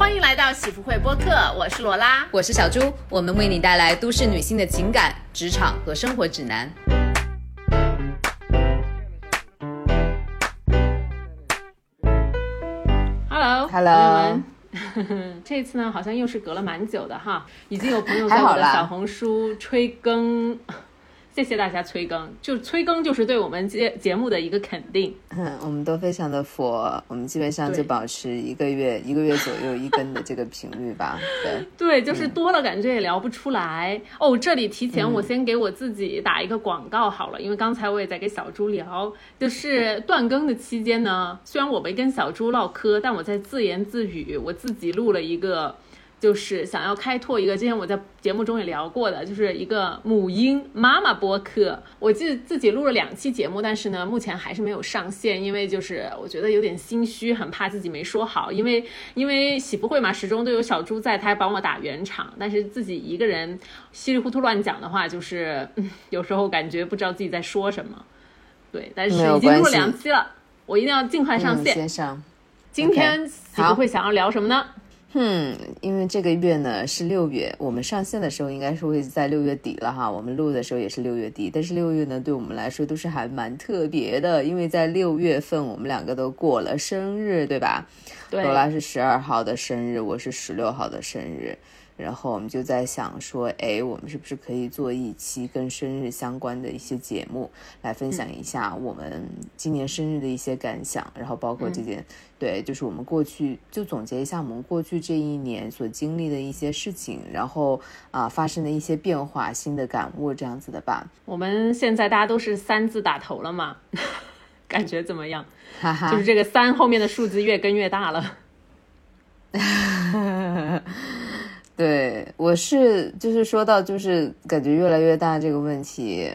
欢迎来到喜福会播客，我是罗拉，我是小朱，我们为你带来都市女性的情感、职场和生活指南。Hello，朋友们，这次呢好像又是隔了蛮久的哈，已经有朋友在我的小红书催更。谢谢大家催更，就催更就是对我们节节目的一个肯定。嗯，我们都非常的佛，我们基本上就保持一个月一个月左右一更的这个频率吧。对对，就是多了感觉也聊不出来哦。这里提前我先给我自己打一个广告好了，因为刚才我也在跟小猪聊，就是断更的期间呢，虽然我没跟小猪唠嗑，但我在自言自语，我自己录了一个。就是想要开拓一个，之前我在节目中也聊过的，就是一个母婴妈妈播客。我记自己录了两期节目，但是呢，目前还是没有上线，因为就是我觉得有点心虚，很怕自己没说好。因为因为喜福会嘛，始终都有小猪在，他还帮我打圆场。但是自己一个人稀里糊涂乱讲的话，就是有时候感觉不知道自己在说什么。对，但是已经录了两期了，我一定要尽快上线。先上。今天喜福会想要聊什么呢？嗯，因为这个月呢是六月，我们上线的时候应该是会在六月底了哈。我们录的时候也是六月底，但是六月呢对我们来说都是还蛮特别的，因为在六月份我们两个都过了生日，对吧？对，罗拉是十二号的生日，我是十六号的生日。然后我们就在想说，哎，我们是不是可以做一期跟生日相关的一些节目，来分享一下我们今年生日的一些感想，然后包括这件，对，就是我们过去就总结一下我们过去这一年所经历的一些事情，然后啊发生的一些变化、新的感悟这样子的吧。我们现在大家都是三字打头了嘛，感觉怎么样？哈哈就是这个三后面的数字越跟越大了。对，我是就是说到就是感觉越来越大这个问题，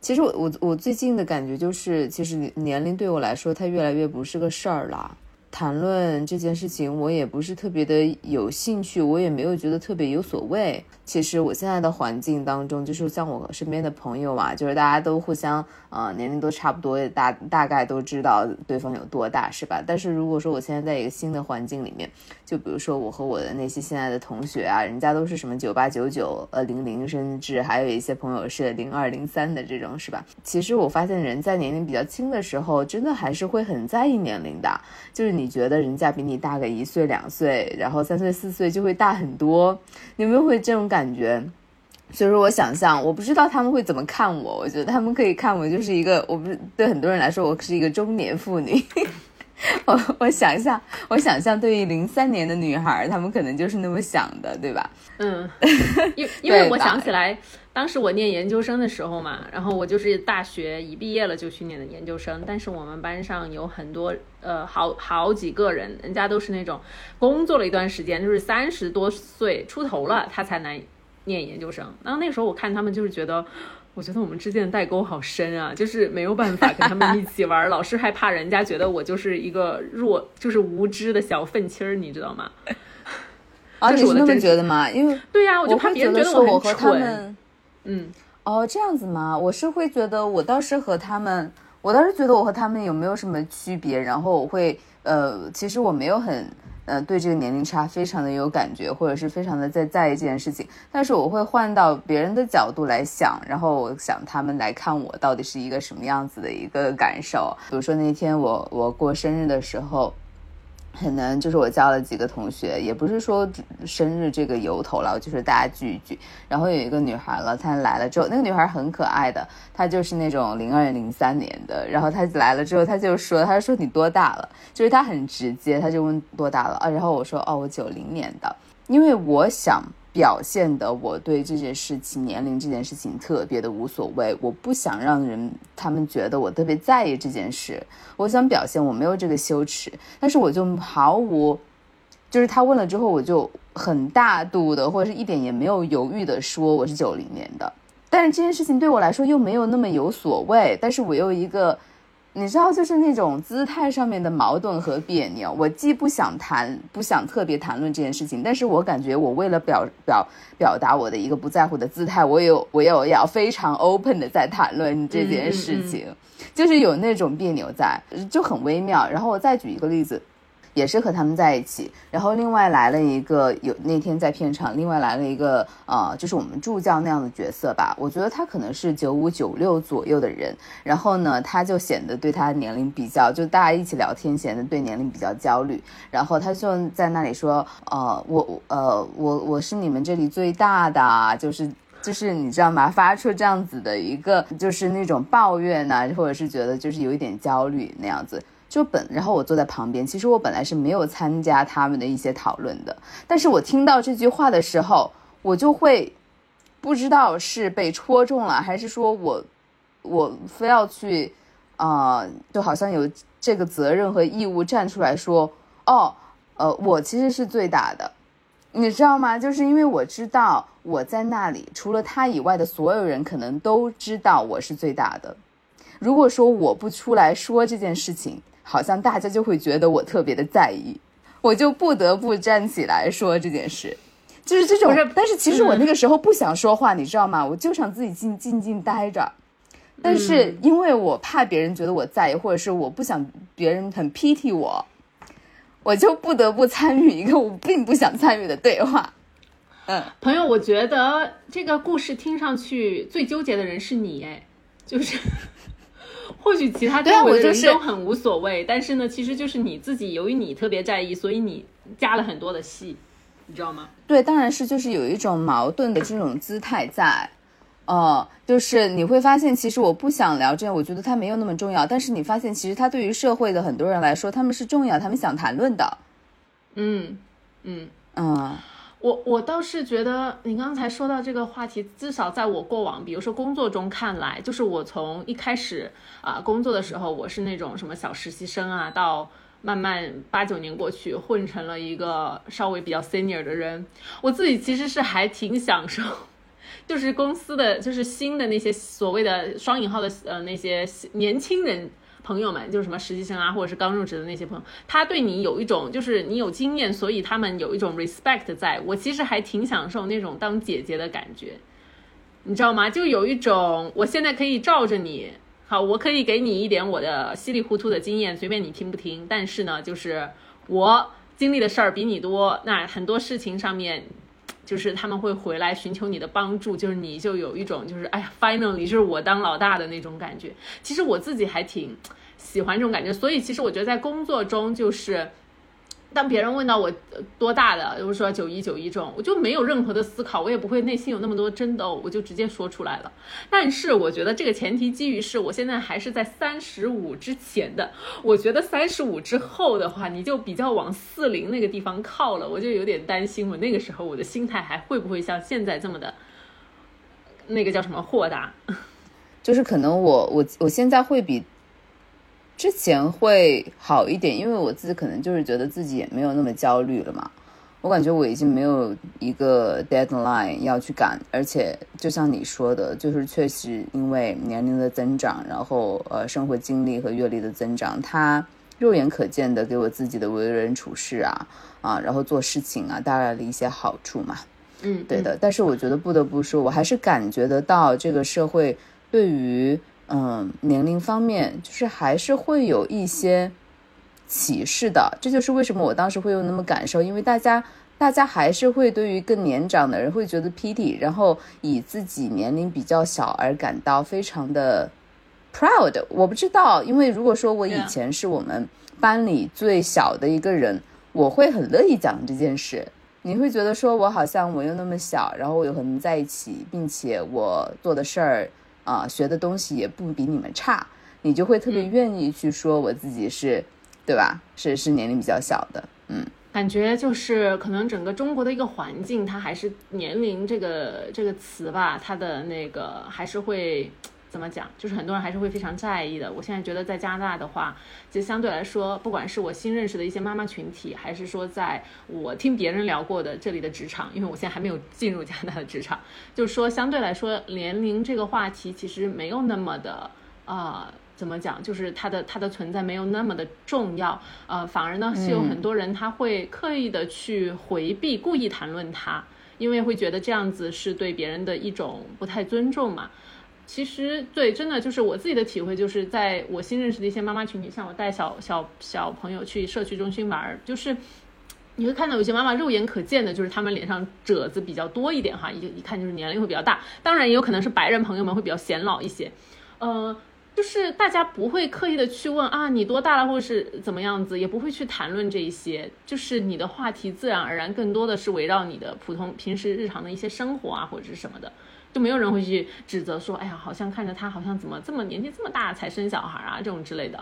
其实我我我最近的感觉就是，其实年龄对我来说，它越来越不是个事儿了。谈论这件事情，我也不是特别的有兴趣，我也没有觉得特别有所谓。其实我现在的环境当中，就是像我身边的朋友嘛，就是大家都互相，呃，年龄都差不多，大大概都知道对方有多大，是吧？但是如果说我现在在一个新的环境里面，就比如说我和我的那些现在的同学啊，人家都是什么九八九九，呃，零零，甚至还有一些朋友是零二零三的这种，是吧？其实我发现人在年龄比较轻的时候，真的还是会很在意年龄的，就是你觉得人家比你大个一岁两岁，然后三岁四岁就会大很多，你们会这种感？感觉，所以说我想象，我不知道他们会怎么看我。我觉得他们可以看我就是一个，我不是对很多人来说，我是一个中年妇女。我我想象，我想象对于零三年的女孩，她们可能就是那么想的，对吧？嗯，因因为我想起来，当时我念研究生的时候嘛，然后我就是大学一毕业了就去念的研究生，但是我们班上有很多呃好好几个人，人家都是那种工作了一段时间，就是三十多岁出头了，他才来。念研究生，然后那个时候我看他们就是觉得，我觉得我们之间的代沟好深啊，就是没有办法跟他们一起玩，老是害怕人家觉得我就是一个弱，就是无知的小愤青儿，你知道吗？啊，你是那么觉得吗？因为对呀，我就怕别人觉得我和他们，嗯，哦，这样子吗？我是会觉得我倒是和他们，我倒是觉得我和他们有没有什么区别，然后我会，呃，其实我没有很。呃，对这个年龄差非常的有感觉，或者是非常的在在意这件事情，但是我会换到别人的角度来想，然后我想他们来看我到底是一个什么样子的一个感受。比如说那天我我过生日的时候。很难就是我叫了几个同学，也不是说生日这个由头了，就是大家聚一聚。然后有一个女孩了，她来了之后，那个女孩很可爱的，她就是那种零二零三年的。然后她来了之后，她就说：“她说你多大了？”就是她很直接，她就问多大了啊？然后我说：“哦，我九零年的。”因为我想。表现的我对这件事情年龄这件事情特别的无所谓，我不想让人他们觉得我特别在意这件事，我想表现我没有这个羞耻，但是我就毫无，就是他问了之后，我就很大度的或者是一点也没有犹豫的说我是九零年的，但是这件事情对我来说又没有那么有所谓，但是我又一个。你知道，就是那种姿态上面的矛盾和别扭。我既不想谈，不想特别谈论这件事情，但是我感觉我为了表表表达我的一个不在乎的姿态，我有我有要非常 open 的在谈论这件事情，就是有那种别扭在，就很微妙。然后我再举一个例子。也是和他们在一起。然后另外来了一个有那天在片场，另外来了一个呃，就是我们助教那样的角色吧。我觉得他可能是九五九六左右的人，然后呢，他就显得对他年龄比较，就大家一起聊天显得对年龄比较焦虑。然后他就在那里说，呃，我呃我我是你们这里最大的，就是就是你知道吗？发出这样子的一个就是那种抱怨呐，或者是觉得就是有一点焦虑那样子。就本，然后我坐在旁边，其实我本来是没有参加他们的一些讨论的，但是我听到这句话的时候，我就会不知道是被戳中了，还是说我我非要去啊，就好像有这个责任和义务站出来说，哦，呃，我其实是最大的，你知道吗？就是因为我知道我在那里，除了他以外的所有人可能都知道我是最大的。如果说我不出来说这件事情，好像大家就会觉得我特别的在意，我就不得不站起来说这件事，就是这种。但是其实我那个时候不想说话，你知道吗？我就想自己静静静待着。但是因为我怕别人觉得我在意，或者是我不想别人很 pity 我，我就不得不参与一个我并不想参与的对话。嗯，朋友，我觉得这个故事听上去最纠结的人是你，哎，就是。或许其他周围的人都很无所谓，但是呢，其实就是你自己，由于你特别在意，所以你加了很多的戏，你知道吗？对，当然是就是有一种矛盾的这种姿态在，哦，就是你会发现，其实我不想聊这样，我觉得它没有那么重要，但是你发现，其实它对于社会的很多人来说，他们是重要，他们想谈论的，嗯嗯嗯。我我倒是觉得，你刚才说到这个话题，至少在我过往，比如说工作中看来，就是我从一开始啊工作的时候，我是那种什么小实习生啊，到慢慢八九年过去，混成了一个稍微比较 senior 的人，我自己其实是还挺享受，就是公司的就是新的那些所谓的双引号的呃那些年轻人。朋友们，就是什么实习生啊，或者是刚入职的那些朋友，他对你有一种，就是你有经验，所以他们有一种 respect。在我其实还挺享受那种当姐姐的感觉，你知道吗？就有一种，我现在可以罩着你，好，我可以给你一点我的稀里糊涂的经验，随便你听不听。但是呢，就是我经历的事儿比你多，那很多事情上面。就是他们会回来寻求你的帮助，就是你就有一种就是哎呀，finally 就是我当老大的那种感觉。其实我自己还挺喜欢这种感觉，所以其实我觉得在工作中就是。当别人问到我多大的，就是说九一九一这种，我就没有任何的思考，我也不会内心有那么多争斗，我就直接说出来了。但是我觉得这个前提基于是我现在还是在三十五之前的，我觉得三十五之后的话，你就比较往四零那个地方靠了，我就有点担心，我那个时候我的心态还会不会像现在这么的，那个叫什么豁达？就是可能我我我现在会比。之前会好一点，因为我自己可能就是觉得自己也没有那么焦虑了嘛。我感觉我已经没有一个 deadline 要去赶，而且就像你说的，就是确实因为年龄的增长，然后呃生活经历和阅历的增长，它肉眼可见的给我自己的为人处事啊啊，然后做事情啊带来了一些好处嘛。嗯，对的。但是我觉得不得不说，我还是感觉得到这个社会对于。嗯，年龄方面就是还是会有一些歧视的，这就是为什么我当时会有那么感受，因为大家大家还是会对于更年长的人会觉得 pity，然后以自己年龄比较小而感到非常的 proud。我不知道，因为如果说我以前是我们班里最小的一个人，我会很乐意讲这件事。你会觉得说我好像我又那么小，然后我又和你们在一起，并且我做的事儿。啊，学的东西也不比你们差，你就会特别愿意去说我自己是，对吧？是是年龄比较小的，嗯，感觉就是可能整个中国的一个环境，它还是年龄这个这个词吧，它的那个还是会。怎么讲？就是很多人还是会非常在意的。我现在觉得在加拿大的话，其实相对来说，不管是我新认识的一些妈妈群体，还是说在我听别人聊过的这里的职场，因为我现在还没有进入加拿大的职场，就是说相对来说，年龄这个话题其实没有那么的啊，怎么讲？就是它的它的存在没有那么的重要。呃，反而呢是有很多人他会刻意的去回避，故意谈论它，因为会觉得这样子是对别人的一种不太尊重嘛。其实对，真的就是我自己的体会，就是在我新认识的一些妈妈群体，像我带小小小朋友去社区中心玩，就是你会看到有些妈妈肉眼可见的，就是他们脸上褶子比较多一点哈，一一看就是年龄会比较大。当然也有可能是白人朋友们会比较显老一些，呃，就是大家不会刻意的去问啊你多大了，或者是怎么样子，也不会去谈论这一些，就是你的话题自然而然更多的是围绕你的普通平时日常的一些生活啊或者是什么的。就没有人会去指责说，哎呀，好像看着他好像怎么这么年纪这么大才生小孩啊，这种之类的，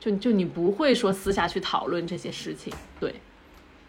就就你不会说私下去讨论这些事情，对，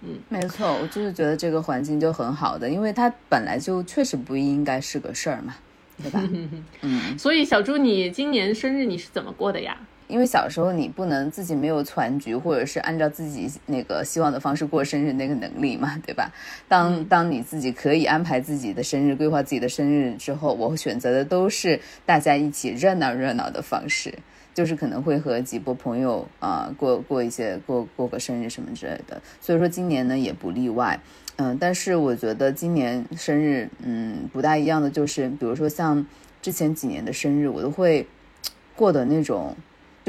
嗯，没错，我就是觉得这个环境就很好的，因为它本来就确实不应该是个事儿嘛，对吧？嗯，所以小朱，你今年生日你是怎么过的呀？因为小时候你不能自己没有攒局，或者是按照自己那个希望的方式过生日那个能力嘛，对吧？当当你自己可以安排自己的生日、规划自己的生日之后，我选择的都是大家一起热闹热闹的方式，就是可能会和几波朋友啊过过一些过过个生日什么之类的。所以说今年呢也不例外，嗯，但是我觉得今年生日嗯不大一样的就是，比如说像之前几年的生日，我都会过的那种。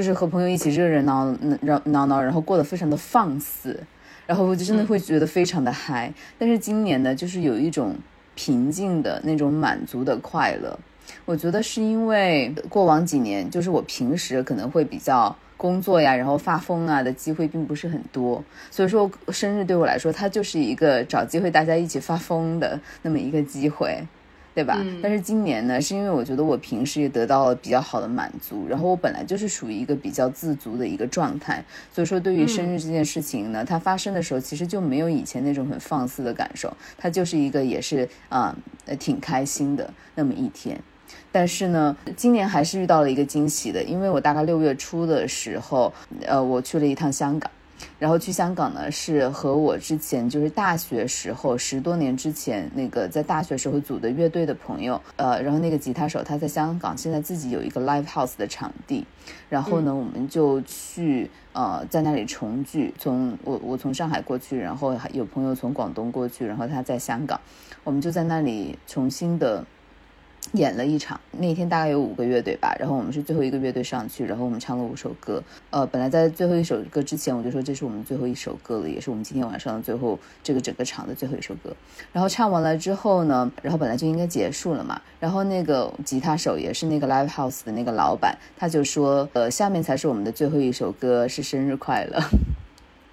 就是和朋友一起热热闹闹闹闹，然后过得非常的放肆，然后我就真的会觉得非常的嗨。但是今年呢，就是有一种平静的那种满足的快乐。我觉得是因为过往几年，就是我平时可能会比较工作呀，然后发疯啊的机会并不是很多，所以说生日对我来说，它就是一个找机会大家一起发疯的那么一个机会。对吧？但是今年呢，是因为我觉得我平时也得到了比较好的满足，然后我本来就是属于一个比较自足的一个状态，所以说对于生日这件事情呢，它发生的时候其实就没有以前那种很放肆的感受，它就是一个也是啊，挺开心的那么一天。但是呢，今年还是遇到了一个惊喜的，因为我大概六月初的时候，呃，我去了一趟香港。然后去香港呢，是和我之前就是大学时候十多年之前那个在大学时候组的乐队的朋友，呃，然后那个吉他手他在香港现在自己有一个 live house 的场地，然后呢，我们就去呃在那里重聚。从我我从上海过去，然后有朋友从广东过去，然后他在香港，我们就在那里重新的。演了一场，那天大概有五个乐队吧，然后我们是最后一个乐队上去，然后我们唱了五首歌。呃，本来在最后一首歌之前，我就说这是我们最后一首歌了，也是我们今天晚上的最后这个整个场的最后一首歌。然后唱完了之后呢，然后本来就应该结束了嘛，然后那个吉他手也是那个 live house 的那个老板，他就说，呃，下面才是我们的最后一首歌，是生日快乐。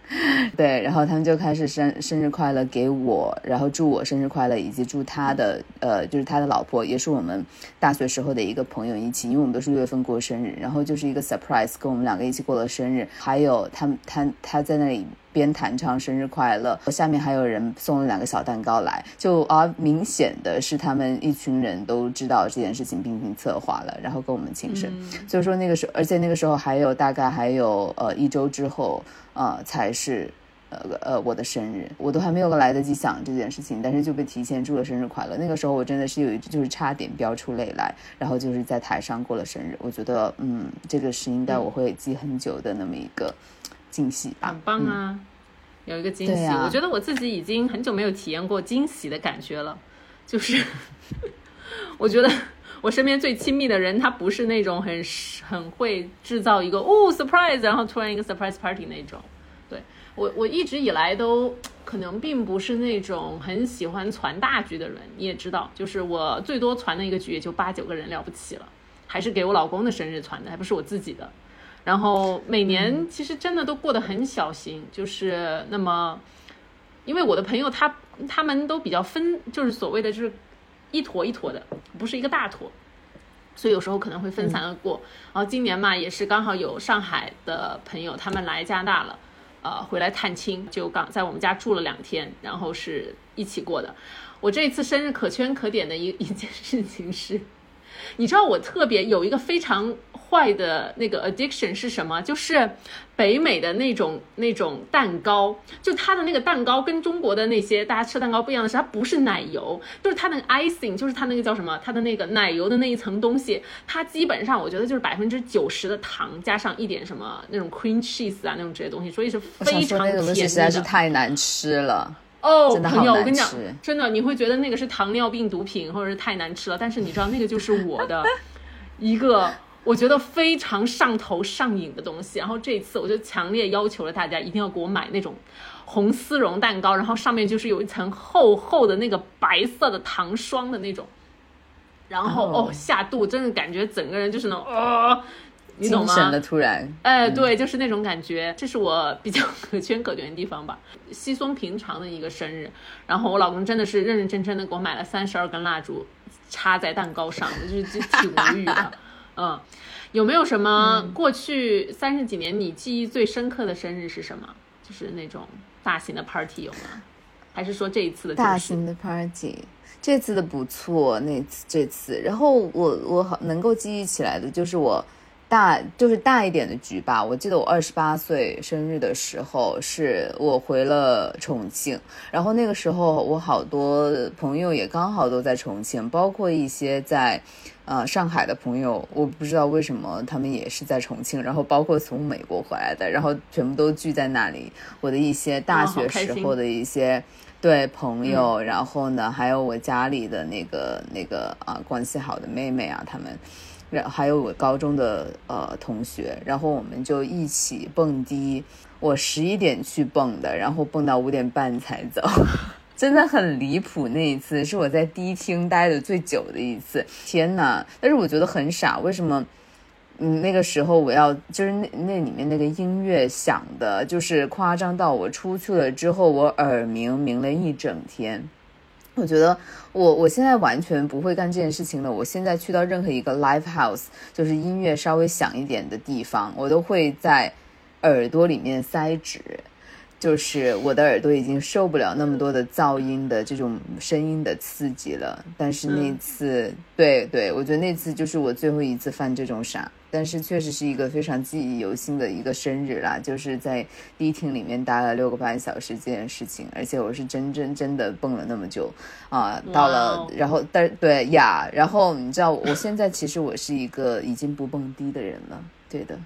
对，然后他们就开始生生日快乐给我，然后祝我生日快乐，以及祝他的呃，就是他的老婆，也是我们大学时候的一个朋友一起，因为我们都是六月份过生日，然后就是一个 surprise，跟我们两个一起过了生日。还有他他他在那里边弹唱生日快乐，下面还有人送了两个小蛋糕来，就啊，明显的是他们一群人都知道这件事情，并并策划了，然后跟我们庆生。所以说那个时候，而且那个时候还有大概还有呃一周之后。呃，才是，呃呃，我的生日，我都还没有来得及想这件事情，但是就被提前祝了生日快乐。那个时候我真的是有一就是差点飙出泪来，然后就是在台上过了生日。我觉得，嗯，这个是应该我会记很久的那么一个惊喜吧。很棒啊，有一个惊喜。我觉得我自己已经很久没有体验过惊喜的感觉了，就是 我觉得。我身边最亲密的人，他不是那种很很会制造一个哦 surprise，然后突然一个 surprise party 那种。对我，我一直以来都可能并不是那种很喜欢传大局的人。你也知道，就是我最多传的一个局也就八九个人了不起了，还是给我老公的生日传的，还不是我自己的。然后每年其实真的都过得很小心，就是那么，因为我的朋友他他们都比较分，就是所谓的就是。一坨一坨的，不是一个大坨，所以有时候可能会分散而过。然后今年嘛，也是刚好有上海的朋友他们来加拿大了，呃，回来探亲，就刚在我们家住了两天，然后是一起过的。我这一次生日可圈可点的一 一件事情是，你知道我特别有一个非常。坏的那个 addiction 是什么？就是北美的那种那种蛋糕，就它的那个蛋糕跟中国的那些大家吃蛋糕不一样的是，它不是奶油，就是它那个 icing，就是它那个叫什么？它的那个奶油的那一层东西，它基本上我觉得就是百分之九十的糖加上一点什么那种 cream cheese 啊那种这些东西，所以是非常甜的。实在是太难吃了哦，朋友，我跟你讲，真的你会觉得那个是糖尿病毒品或者是太难吃了，但是你知道那个就是我的。一个我觉得非常上头上瘾的东西。然后这一次我就强烈要求了大家一定要给我买那种红丝绒蛋糕，然后上面就是有一层厚厚的那个白色的糖霜的那种。然后哦，下肚真的感觉整个人就是那种哦。你懂吗？神了，突然，哎，对，就是那种感觉，这是我比较可圈可点的地方吧。稀松平常的一个生日，然后我老公真的是认认真真的给我买了三十二根蜡烛，插在蛋糕上，就是就挺无语的。嗯，有没有什么过去三十几年你记忆最深刻的生日是什么？就是那种大型的 party 有吗？还是说这一次的大型的 party？这次的不错，那次这次，然后我我好能够记忆起来的就是我。大就是大一点的局吧。我记得我二十八岁生日的时候，是我回了重庆，然后那个时候我好多朋友也刚好都在重庆，包括一些在，呃上海的朋友，我不知道为什么他们也是在重庆，然后包括从美国回来的，然后全部都聚在那里。我的一些大学时候的一些对朋友，然后呢，还有我家里的那个那个啊关系好的妹妹啊，他们。然还有我高中的呃同学，然后我们就一起蹦迪。我十一点去蹦的，然后蹦到五点半才走，真的很离谱。那一次是我在迪厅待的最久的一次，天呐！但是我觉得很傻，为什么？嗯，那个时候我要就是那那里面那个音乐响的，就是夸张到我出去了之后，我耳鸣鸣了一整天。我觉得我我现在完全不会干这件事情了。我现在去到任何一个 live house，就是音乐稍微响一点的地方，我都会在耳朵里面塞纸。就是我的耳朵已经受不了那么多的噪音的这种声音的刺激了，但是那次，对对，我觉得那次就是我最后一次犯这种傻，但是确实是一个非常记忆犹新的一个生日啦，就是在迪厅里面待了六个半小时这件事情，而且我是真真真的蹦了那么久啊，到了，然后但对呀，然后你知道我现在其实我是一个已经不蹦迪的人了，对的，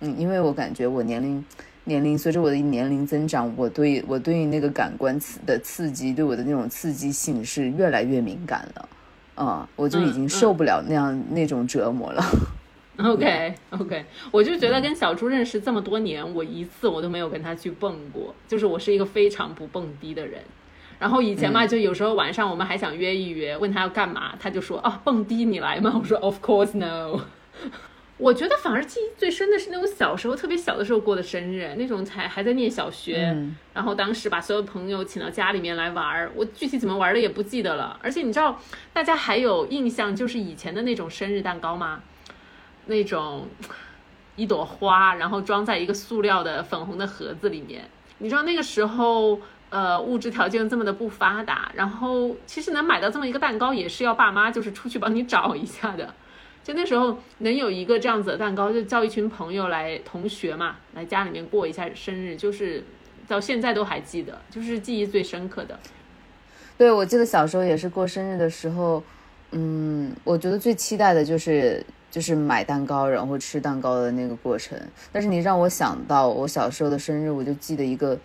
嗯，因为我感觉我年龄。年龄随着我的年龄增长，我对我对于那个感官刺的刺激，对我的那种刺激性是越来越敏感了，啊，我就已经受不了那样那种折磨了。OK OK，我就觉得跟小猪认识这么多年，我一次我都没有跟他去蹦过，就是我是一个非常不蹦迪的人。然后以前嘛，就有时候晚上我们还想约一约，问他要干嘛，他就说啊蹦迪你来吗？我说 Of course no。我觉得反而记忆最深的是那种小时候特别小的时候过的生日，那种才还在念小学，然后当时把所有朋友请到家里面来玩儿，我具体怎么玩的也不记得了。而且你知道，大家还有印象就是以前的那种生日蛋糕吗？那种一朵花，然后装在一个塑料的粉红的盒子里面。你知道那个时候，呃，物质条件这么的不发达，然后其实能买到这么一个蛋糕，也是要爸妈就是出去帮你找一下的。就那时候能有一个这样子的蛋糕，就叫一群朋友来，同学嘛，来家里面过一下生日，就是到现在都还记得，就是记忆最深刻的。对，我记得小时候也是过生日的时候，嗯，我觉得最期待的就是就是买蛋糕，然后吃蛋糕的那个过程。但是你让我想到我小时候的生日，我就记得一个。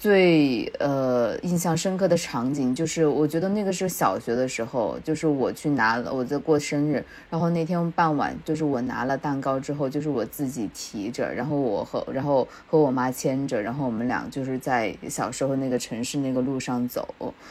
最呃印象深刻的场景就是，我觉得那个是小学的时候，就是我去拿我在过生日，然后那天傍晚就是我拿了蛋糕之后，就是我自己提着，然后我和然后和我妈牵着，然后我们俩就是在小时候那个城市那个路上走，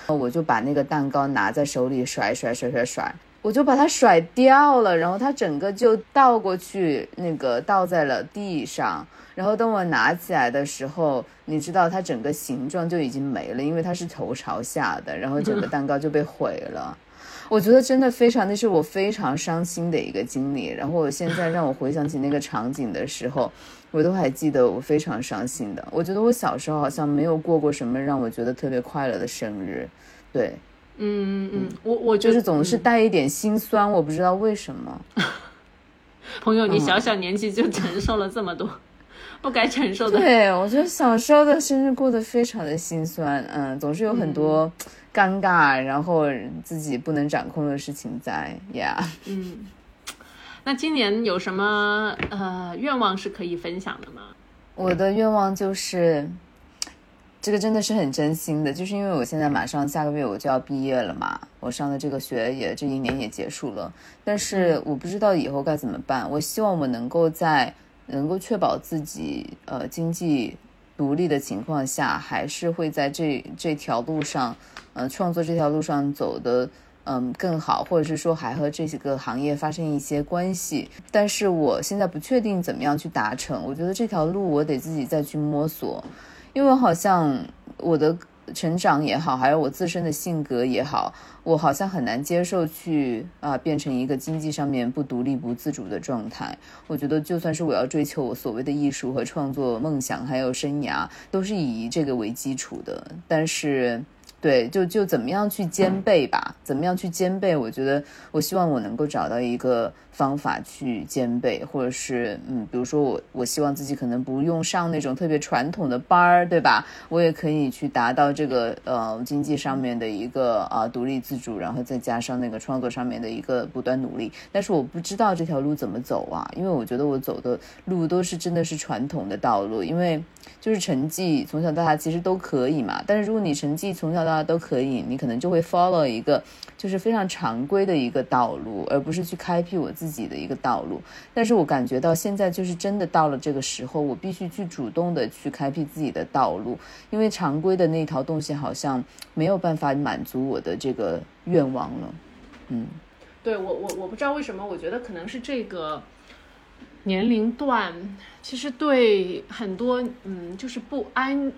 我就把那个蛋糕拿在手里甩甩甩甩甩，我就把它甩掉了，然后它整个就倒过去，那个倒在了地上。然后等我拿起来的时候，你知道它整个形状就已经没了，因为它是头朝下的，然后整个蛋糕就被毁了。我觉得真的非常，那是我非常伤心的一个经历。然后我现在让我回想起那个场景的时候，我都还记得我非常伤心的。我觉得我小时候好像没有过过什么让我觉得特别快乐的生日。对，嗯嗯，我我就是总是带一点心酸，我不知道为什么。朋友，你小小年纪就承受了这么多。不该承受的。对，我觉得小时候的生日过得非常的心酸，嗯，总是有很多尴尬，然后自己不能掌控的事情在，Yeah。嗯，那今年有什么呃愿望是可以分享的吗？我的愿望就是，这个真的是很真心的，就是因为我现在马上下个月我就要毕业了嘛，我上的这个学也这一年也结束了，但是我不知道以后该怎么办。我希望我能够在能够确保自己呃经济独立的情况下，还是会在这这条路上，呃创作这条路上走的嗯更好，或者是说还和这几个行业发生一些关系。但是我现在不确定怎么样去达成，我觉得这条路我得自己再去摸索。因为好像我的成长也好，还有我自身的性格也好，我好像很难接受去啊变成一个经济上面不独立、不自主的状态。我觉得就算是我要追求我所谓的艺术和创作梦想，还有生涯，都是以这个为基础的。但是。对，就就怎么样去兼备吧？怎么样去兼备？我觉得，我希望我能够找到一个方法去兼备，或者是，嗯，比如说我，我希望自己可能不用上那种特别传统的班儿，对吧？我也可以去达到这个呃经济上面的一个啊独立自主，然后再加上那个创作上面的一个不断努力。但是我不知道这条路怎么走啊，因为我觉得我走的路都是真的是传统的道路，因为就是成绩从小到大其实都可以嘛。但是如果你成绩从小到大都可以，你可能就会 follow 一个就是非常常规的一个道路，而不是去开辟我自己己的一个道路。但是我感觉到现在就是真的到了这个时候，我必须去主动的去开辟自己的道路，因为常规的那条东西好像没有办法满足我的这个愿望了。嗯，对我我我不知道为什么，我觉得可能是这个年龄段，其实对很多嗯就是不安。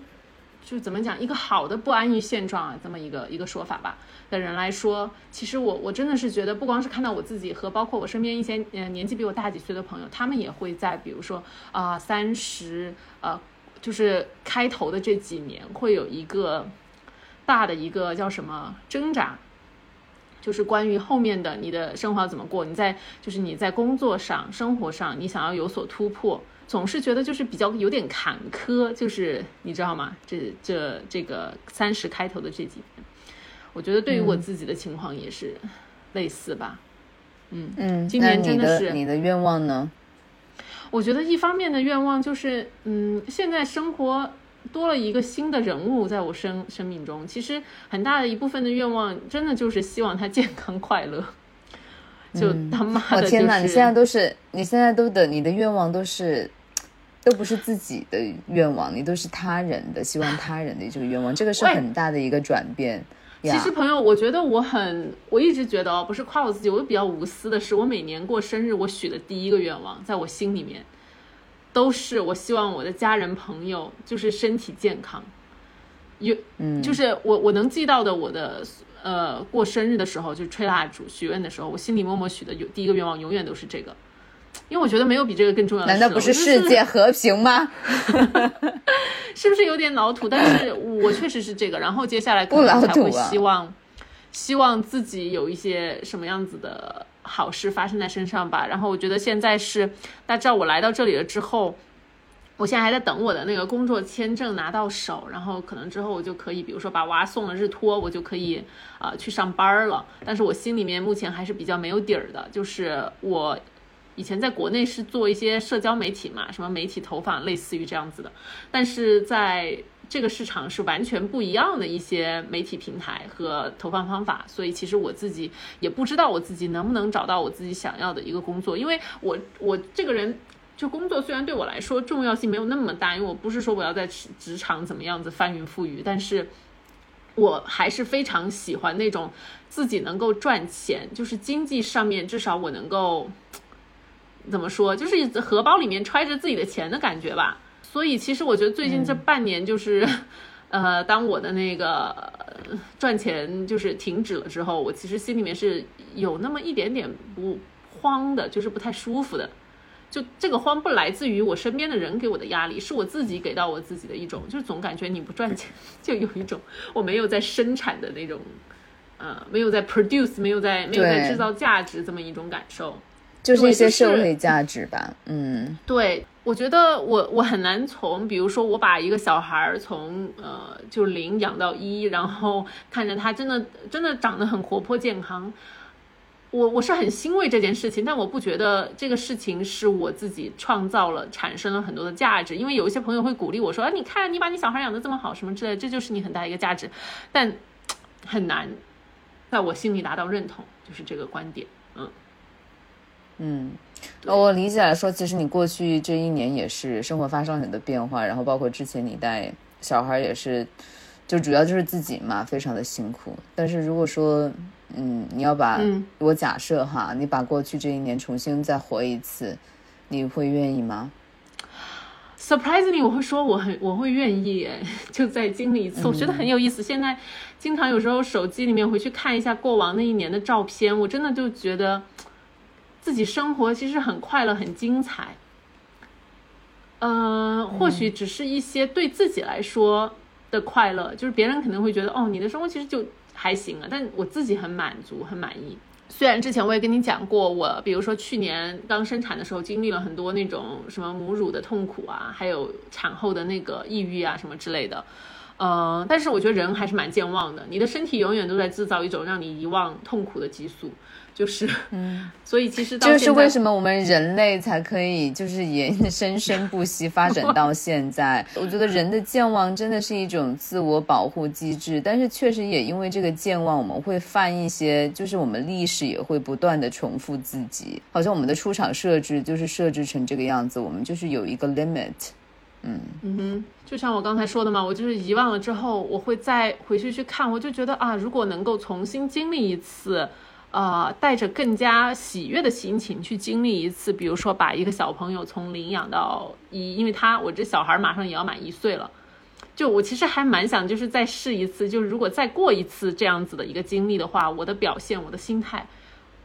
就怎么讲一个好的不安于现状啊，这么一个一个说法吧的人来说，其实我我真的是觉得，不光是看到我自己和包括我身边一些呃年纪比我大几岁的朋友，他们也会在比如说啊三十呃就是开头的这几年会有一个大的一个叫什么挣扎，就是关于后面的你的生活要怎么过，你在就是你在工作上、生活上，你想要有所突破。总是觉得就是比较有点坎坷，就是你知道吗？这这这个三十开头的这几年，我觉得对于我自己的情况也是类似吧。嗯嗯，今年真的是你的愿望呢？我觉得一方面的愿望就是，嗯，现在生活多了一个新的人物在我生生命中，其实很大的一部分的愿望，真的就是希望他健康快乐。就他妈的！我天哪！你现在都是，你现在都的，你的愿望都是。都不是自己的愿望，你都是他人的，希望他人的这个愿望，这个是很大的一个转变。其实朋友，我觉得我很，我一直觉得哦，不是夸我自己，我比较无私的是，我每年过生日，我许的第一个愿望，在我心里面，都是我希望我的家人朋友就是身体健康。有，嗯，就是我我能记到的，我的呃过生日的时候，就吹蜡烛许愿的时候，我心里默默许的有第一个愿望，永远都是这个。因为我觉得没有比这个更重要的。难道不是世界和平吗？是不是有点老土？但是我确实是这个。然后接下来可能才会希望，希望自己有一些什么样子的好事发生在身上吧。然后我觉得现在是，大家知道我来到这里了之后，我现在还在等我的那个工作签证拿到手，然后可能之后我就可以，比如说把娃送了日托，我就可以啊去上班了。但是我心里面目前还是比较没有底儿的，就是我。以前在国内是做一些社交媒体嘛，什么媒体投放，类似于这样子的，但是在这个市场是完全不一样的一些媒体平台和投放方法，所以其实我自己也不知道我自己能不能找到我自己想要的一个工作，因为我我这个人就工作虽然对我来说重要性没有那么大，因为我不是说我要在职场怎么样子翻云覆雨，但是我还是非常喜欢那种自己能够赚钱，就是经济上面至少我能够。怎么说，就是荷包里面揣着自己的钱的感觉吧。所以其实我觉得最近这半年，就是，呃，当我的那个赚钱就是停止了之后，我其实心里面是有那么一点点不慌的，就是不太舒服的。就这个慌不来自于我身边的人给我的压力，是我自己给到我自己的一种，就是总感觉你不赚钱，就有一种我没有在生产的那种，呃，没有在 produce，没有在没有在制造价值这么一种感受。就是一些社会价值吧，嗯，对，我觉得我我很难从，比如说我把一个小孩儿从呃就零养到一，然后看着他真的真的长得很活泼健康，我我是很欣慰这件事情，但我不觉得这个事情是我自己创造了、产生了很多的价值。因为有一些朋友会鼓励我说：“啊，你看你把你小孩养的这么好，什么之类，这就是你很大一个价值。”但很难在我心里达到认同，就是这个观点。嗯嗯，我理解来说，其实你过去这一年也是生活发生了很多变化，然后包括之前你带小孩也是，就主要就是自己嘛，非常的辛苦。但是如果说嗯，你要把我假设哈，你把过去这一年重新再活一次，你会愿意吗？Surprisingly，我会说我很我会愿意，就再经历一次，我觉得很有意思。现在经常有时候手机里面回去看一下过往那一年的照片，我真的就觉得自己生活其实很快乐、很精彩。嗯，或许只是一些对自己来说的快乐，就是别人可能会觉得哦，你的生活其实就。还行啊，但我自己很满足，很满意。虽然之前我也跟你讲过，我比如说去年刚生产的时候，经历了很多那种什么母乳的痛苦啊，还有产后的那个抑郁啊什么之类的。嗯，但是我觉得人还是蛮健忘的，你的身体永远都在制造一种让你遗忘痛苦的激素，就是，嗯，所以其实就是为什么我们人类才可以就是也 生生不息发展到现在。我觉得人的健忘真的是一种自我保护机制，但是确实也因为这个健忘，我们会犯一些，就是我们历史也会不断的重复自己，好像我们的出厂设置就是设置成这个样子，我们就是有一个 limit。嗯嗯哼，就像我刚才说的嘛，我就是遗忘了之后，我会再回去去看，我就觉得啊，如果能够重新经历一次，呃，带着更加喜悦的心情去经历一次，比如说把一个小朋友从领养到一，因为他我这小孩马上也要满一岁了，就我其实还蛮想就是再试一次，就是如果再过一次这样子的一个经历的话，我的表现，我的心态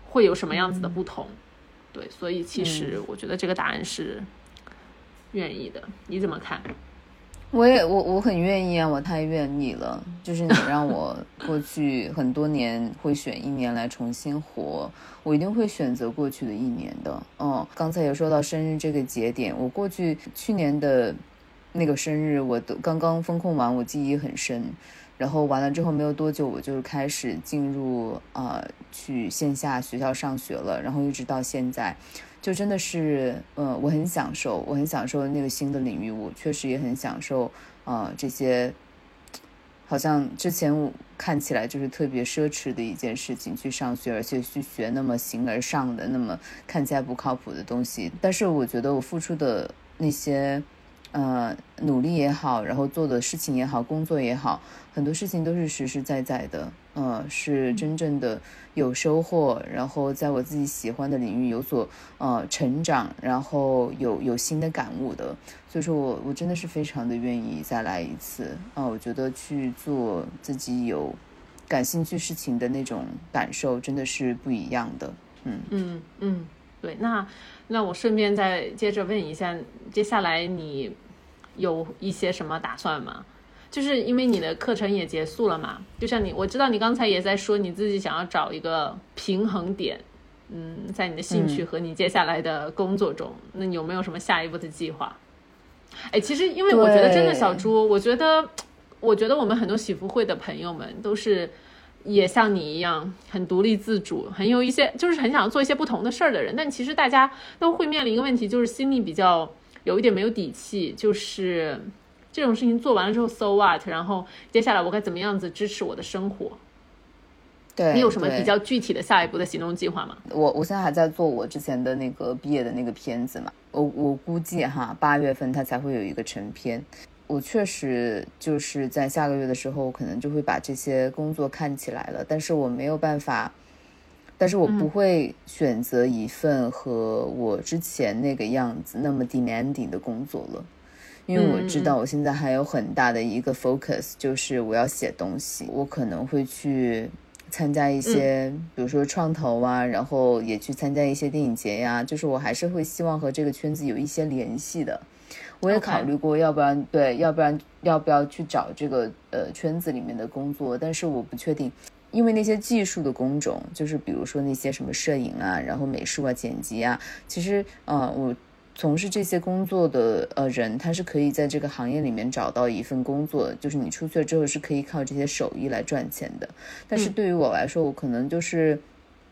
会有什么样子的不同？对，所以其实我觉得这个答案是。愿意的，你怎么看？我也我我很愿意啊，我太愿意了。就是你让我 过去很多年会选一年来重新活，我一定会选择过去的一年的。嗯，刚才也说到生日这个节点，我过去去年的那个生日，我都刚刚封控完，我记忆很深。然后完了之后没有多久，我就开始进入呃去线下学校上学了，然后一直到现在。就真的是，呃，我很享受，我很享受那个新的领域，我确实也很享受，呃，这些好像之前看起来就是特别奢侈的一件事情，去上学，而且去学那么形而上的、那么看起来不靠谱的东西。但是我觉得我付出的那些，呃，努力也好，然后做的事情也好，工作也好，很多事情都是实实在在的，呃，是真正的。有收获，然后在我自己喜欢的领域有所呃成长，然后有有新的感悟的，所以说我我真的是非常的愿意再来一次啊！我觉得去做自己有感兴趣事情的那种感受真的是不一样的。嗯嗯嗯，对，那那我顺便再接着问一下，接下来你有一些什么打算吗？就是因为你的课程也结束了嘛，就像你，我知道你刚才也在说你自己想要找一个平衡点，嗯，在你的兴趣和你接下来的工作中，那你有没有什么下一步的计划？哎，其实因为我觉得真的小猪，我觉得，我觉得我们很多喜福会的朋友们都是也像你一样很独立自主，很有一些就是很想做一些不同的事儿的人，但其实大家都会面临一个问题，就是心里比较有一点没有底气，就是。这种事情做完了之后，so what？然后接下来我该怎么样子支持我的生活？对你有什么比较具体的下一步的行动计划吗？我我现在还在做我之前的那个毕业的那个片子嘛，我我估计哈八月份它才会有一个成片。我确实就是在下个月的时候，可能就会把这些工作看起来了，但是我没有办法，但是我不会选择一份和我之前那个样子那么 demanding 的工作了。因为我知道我现在还有很大的一个 focus，就是我要写东西，我可能会去参加一些，比如说创投啊，然后也去参加一些电影节呀，就是我还是会希望和这个圈子有一些联系的。我也考虑过，要不然对，要不然要不要去找这个呃圈子里面的工作，但是我不确定，因为那些技术的工种，就是比如说那些什么摄影啊，然后美术啊、剪辑啊，其实呃我。从事这些工作的呃人，他是可以在这个行业里面找到一份工作，就是你出去了之后是可以靠这些手艺来赚钱的。但是对于我来说，我可能就是，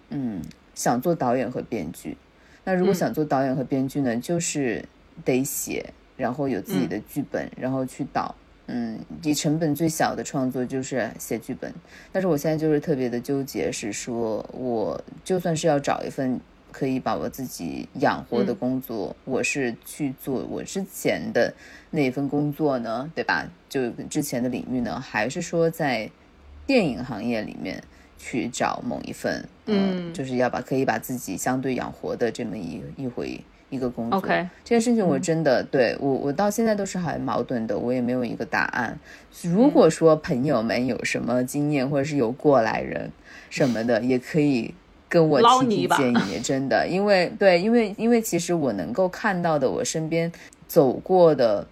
嗯，想做导演和编剧。那如果想做导演和编剧呢，就是得写，然后有自己的剧本，然后去导。嗯，以成本最小的创作就是写剧本。但是我现在就是特别的纠结，是说我就算是要找一份可以把我自己养活的工作，我是去做我之前的那一份工作呢，对吧？就之前的领域呢，还是说在电影行业里面去找某一份，嗯，就是要把可以把自己相对养活的这么一一回。一个工作，这件事情我真的对我，我到现在都是很矛盾的，我也没有一个答案。如果说朋友们有什么经验，或者是有过来人什么的，也可以跟我提提建议。真的，因为对，因为因为其实我能够看到的，我身边走过的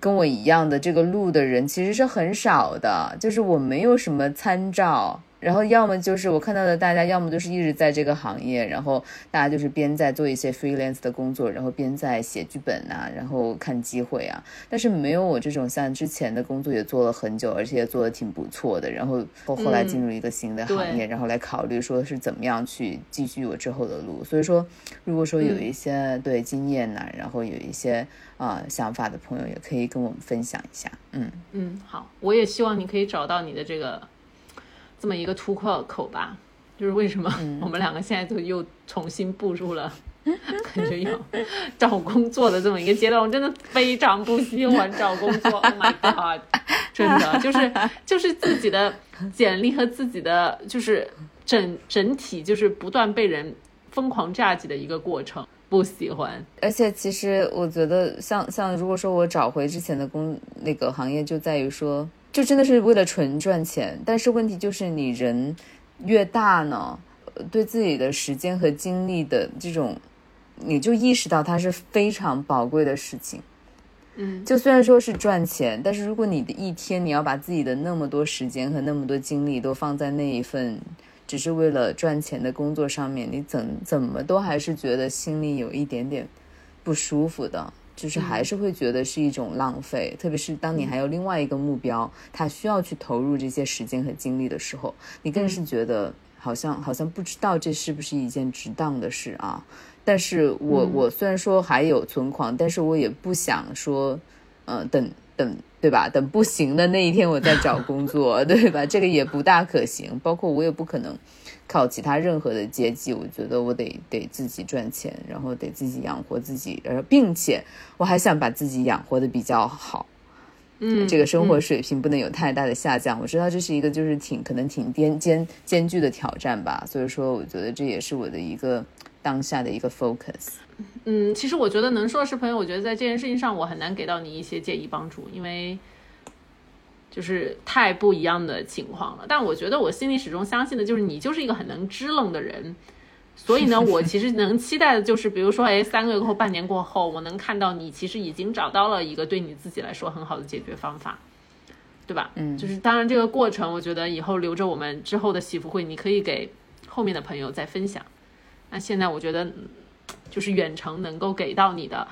跟我一样的这个路的人，其实是很少的，就是我没有什么参照。然后要么就是我看到的大家，要么就是一直在这个行业，然后大家就是边在做一些 freelance 的工作，然后边在写剧本啊，然后看机会啊。但是没有我这种像之前的工作也做了很久，而且也做的挺不错的。然后后后来进入一个新的行业，然后来考虑说是怎么样去继续我之后的路。所以说，如果说有一些对经验呐，然后有一些啊想法的朋友，也可以跟我们分享一下。嗯嗯，好，我也希望你可以找到你的这个。这么一个突破口吧，就是为什么我们两个现在就又重新步入了感觉要找工作的这么一个阶段。我真的非常不喜欢找工作，Oh my god！真的就是就是自己的简历和自己的就是整整体就是不断被人疯狂炸击的一个过程，不喜欢。而且其实我觉得，像像如果说我找回之前的工那个行业，就在于说。就真的是为了纯赚钱，但是问题就是你人越大呢，对自己的时间和精力的这种，你就意识到它是非常宝贵的事情。嗯，就虽然说是赚钱，但是如果你的一天你要把自己的那么多时间和那么多精力都放在那一份只是为了赚钱的工作上面，你怎怎么都还是觉得心里有一点点不舒服的。就是还是会觉得是一种浪费，特别是当你还有另外一个目标，他需要去投入这些时间和精力的时候，你更是觉得好像好像不知道这是不是一件值当的事啊。但是我我虽然说还有存款，但是我也不想说，呃，等等，对吧？等不行的那一天我再找 工作，对吧？这个也不大可行。包括我也不可能。靠其他任何的接济，我觉得我得得自己赚钱，然后得自己养活自己，而并且我还想把自己养活的比较好，嗯，这个生活水平不能有太大的下降。我知道这是一个就是挺可能挺艰艰艰巨的挑战吧，所以说我觉得这也是我的一个当下的一个 focus。嗯，其实我觉得能说是朋友，我觉得在这件事情上我很难给到你一些建议帮助，因为。就是太不一样的情况了，但我觉得我心里始终相信的就是你就是一个很能支棱的人，所以呢，我其实能期待的就是，比如说，哎，三个月过后、半年过后，我能看到你其实已经找到了一个对你自己来说很好的解决方法，对吧？嗯，就是当然这个过程，我觉得以后留着我们之后的喜福会，你可以给后面的朋友再分享。那现在我觉得就是远程能够给到你的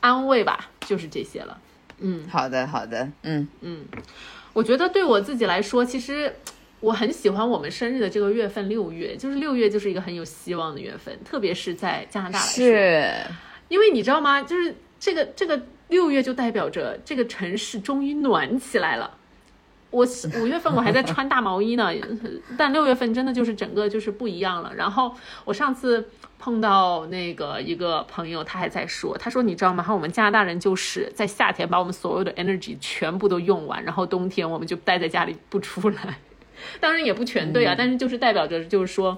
安慰吧，就是这些了。嗯，好的，好的，嗯嗯，我觉得对我自己来说，其实我很喜欢我们生日的这个月份，六月，就是六月就是一个很有希望的月份，特别是在加拿大来说，是，因为你知道吗？就是这个这个六月就代表着这个城市终于暖起来了。我五月份我还在穿大毛衣呢，但六月份真的就是整个就是不一样了。然后我上次碰到那个一个朋友，他还在说，他说你知道吗？哈，我们加拿大人就是在夏天把我们所有的 energy 全部都用完，然后冬天我们就待在家里不出来。当然也不全对啊，但是就是代表着就是说，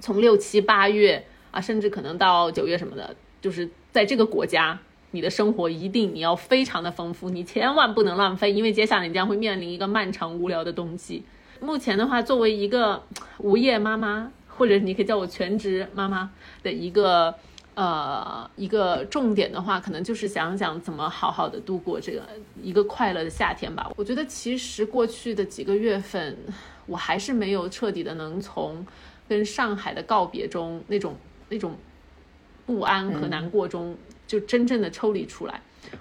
从六七八月啊，甚至可能到九月什么的，就是在这个国家。你的生活一定你要非常的丰富，你千万不能浪费，因为接下来你将会面临一个漫长无聊的冬季。目前的话，作为一个无业妈妈，或者你可以叫我全职妈妈的一个呃一个重点的话，可能就是想想怎么好好的度过这个一个快乐的夏天吧。我觉得其实过去的几个月份，我还是没有彻底的能从跟上海的告别中那种那种不安和难过中。就真正的抽离出来，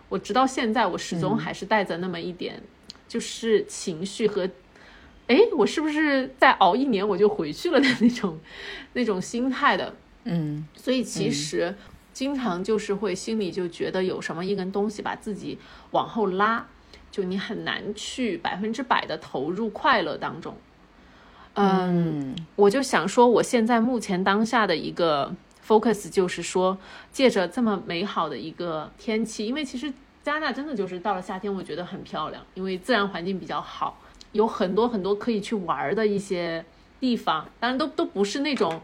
我直到现在，我始终还是带着那么一点，就是情绪和哎，我是不是再熬一年我就回去了的那种 那种心态的。嗯，所以其实经常就是会心里就觉得有什么一根东西把自己往后拉，就你很难去百分之百的投入快乐当中。嗯，我就想说，我现在目前当下的一个 focus 就是说，借着这么美好的一个天气，因为其实加拿大真的就是到了夏天，我觉得很漂亮，因为自然环境比较好，有很多很多可以去玩的一些地方，当然都都不是那种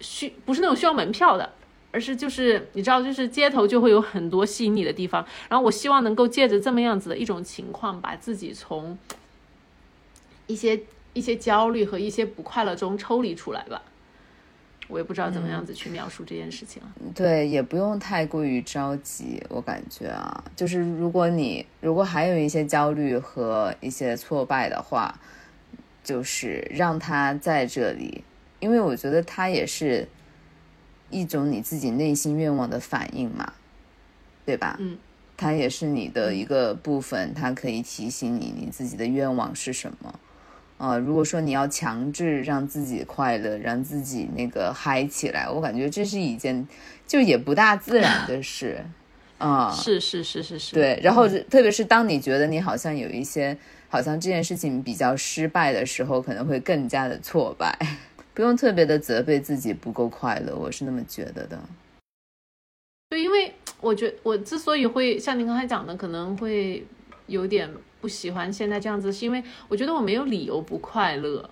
需不是那种需要门票的，而是就是你知道，就是街头就会有很多吸引你的地方。然后我希望能够借着这么样子的一种情况，把自己从一些。一些焦虑和一些不快乐中抽离出来吧，我也不知道怎么样子去描述这件事情了。对，也不用太过于着急，我感觉啊，就是如果你如果还有一些焦虑和一些挫败的话，就是让他在这里，因为我觉得他也是一种你自己内心愿望的反应嘛，对吧？嗯，它也是你的一个部分，它可以提醒你你自己的愿望是什么。呃，如果说你要强制让自己快乐，让自己那个嗨起来，我感觉这是一件就也不大自然的事，啊，是是是是是，对。然后特别是当你觉得你好像有一些，好像这件事情比较失败的时候，可能会更加的挫败。不用特别的责备自己不够快乐，我是那么觉得的。对，因为我觉我之所以会像您刚才讲的，可能会有点。不喜欢现在这样子，是因为我觉得我没有理由不快乐。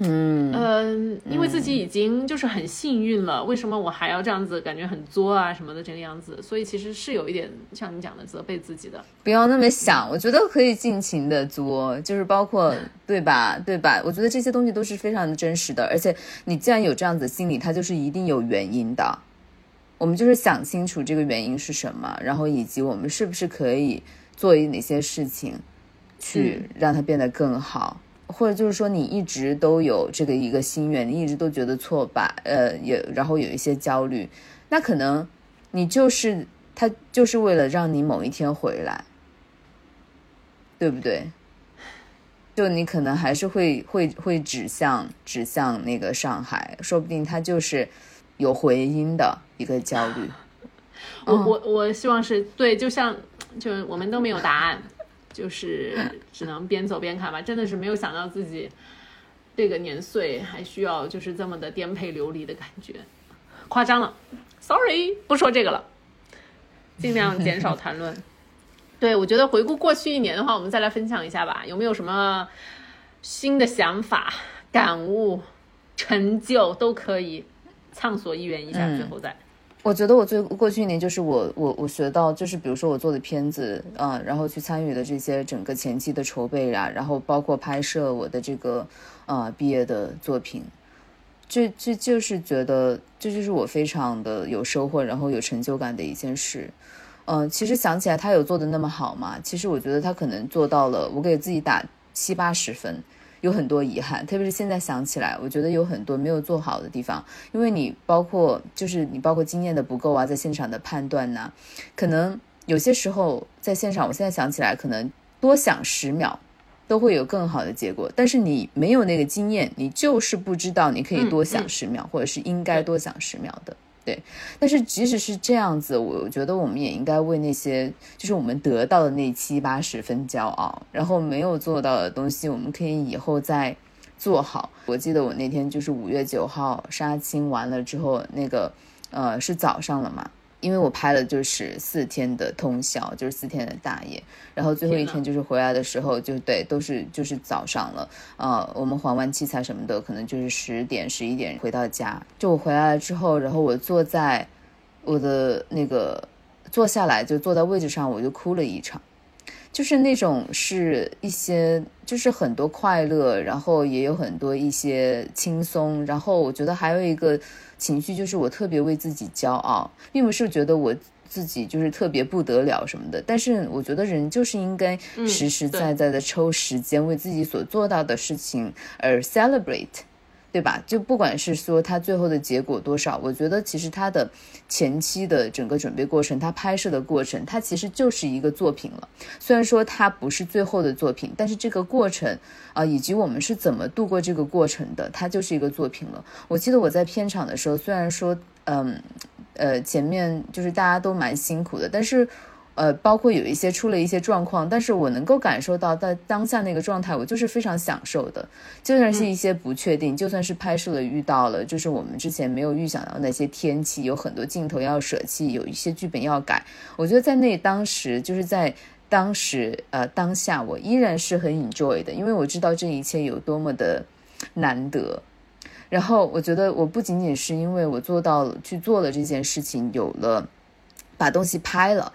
嗯嗯，因为自己已经就是很幸运了，为什么我还要这样子，感觉很作啊什么的这个样子？所以其实是有一点像你讲的责备自己的。不要那么想，我觉得可以尽情的作，就是包括对吧？对吧？我觉得这些东西都是非常的真实的，而且你既然有这样子心理，它就是一定有原因的。我们就是想清楚这个原因是什么，然后以及我们是不是可以。做一哪些事情，去让它变得更好，或者就是说你一直都有这个一个心愿，你一直都觉得挫败，呃，也然后有一些焦虑，那可能你就是他就是为了让你某一天回来，对不对？就你可能还是会会会指向指向那个上海，说不定他就是有回音的一个焦虑。我我我希望是对，就像。就我们都没有答案，就是 只能边走边看吧。真的是没有想到自己这个年岁还需要就是这么的颠沛流离的感觉，夸张了。Sorry，不说这个了，尽量减少谈论。对我觉得回顾过去一年的话，我们再来分享一下吧。有没有什么新的想法、感悟、成就都可以畅所欲言一下，最后再。我觉得我最过去一年就是我我我学到就是比如说我做的片子，嗯，然后去参与的这些整个前期的筹备啊，然后包括拍摄我的这个呃毕业的作品，这这就是觉得这就是我非常的有收获，然后有成就感的一件事。嗯，其实想起来他有做的那么好吗？其实我觉得他可能做到了，我给自己打七八十分。有很多遗憾，特别是现在想起来，我觉得有很多没有做好的地方。因为你包括就是你包括经验的不够啊，在现场的判断呐，可能有些时候在现场，我现在想起来，可能多想十秒都会有更好的结果。但是你没有那个经验，你就是不知道你可以多想十秒，或者是应该多想十秒的。对，但是即使是这样子，我觉得我们也应该为那些就是我们得到的那七八十分骄傲，然后没有做到的东西，我们可以以后再做好。我记得我那天就是五月九号杀青完了之后，那个呃是早上了嘛。因为我拍了就是四天的通宵，就是四天的大夜，然后最后一天就是回来的时候，就对，都是就是早上了，呃，我们还完器材什么的，可能就是十点十一点回到家。就我回来了之后，然后我坐在我的那个坐下来，就坐在位置上，我就哭了一场，就是那种是一些就是很多快乐，然后也有很多一些轻松，然后我觉得还有一个。情绪就是我特别为自己骄傲，并不是觉得我自己就是特别不得了什么的。但是我觉得人就是应该实实在在的抽时间为自己所做到的事情而 celebrate，对吧？就不管是说它最后的结果多少，我觉得其实它的前期的整个准备过程，它拍摄的过程，它其实就是一个作品了。虽然说它不是最后的作品，但是这个过程啊，以及我们是怎么度过这个过程的，它就是一个作品了。我记得我在片场的时候，虽然说，嗯，呃，前面就是大家都蛮辛苦的，但是。呃，包括有一些出了一些状况，但是我能够感受到在当下那个状态，我就是非常享受的。就算是一些不确定，就算是拍摄了遇到了，就是我们之前没有预想到那些天气，有很多镜头要舍弃，有一些剧本要改。我觉得在那当时，就是在当时呃当下，我依然是很 enjoy 的，因为我知道这一切有多么的难得。然后我觉得我不仅仅是因为我做到了去做了这件事情，有了把东西拍了。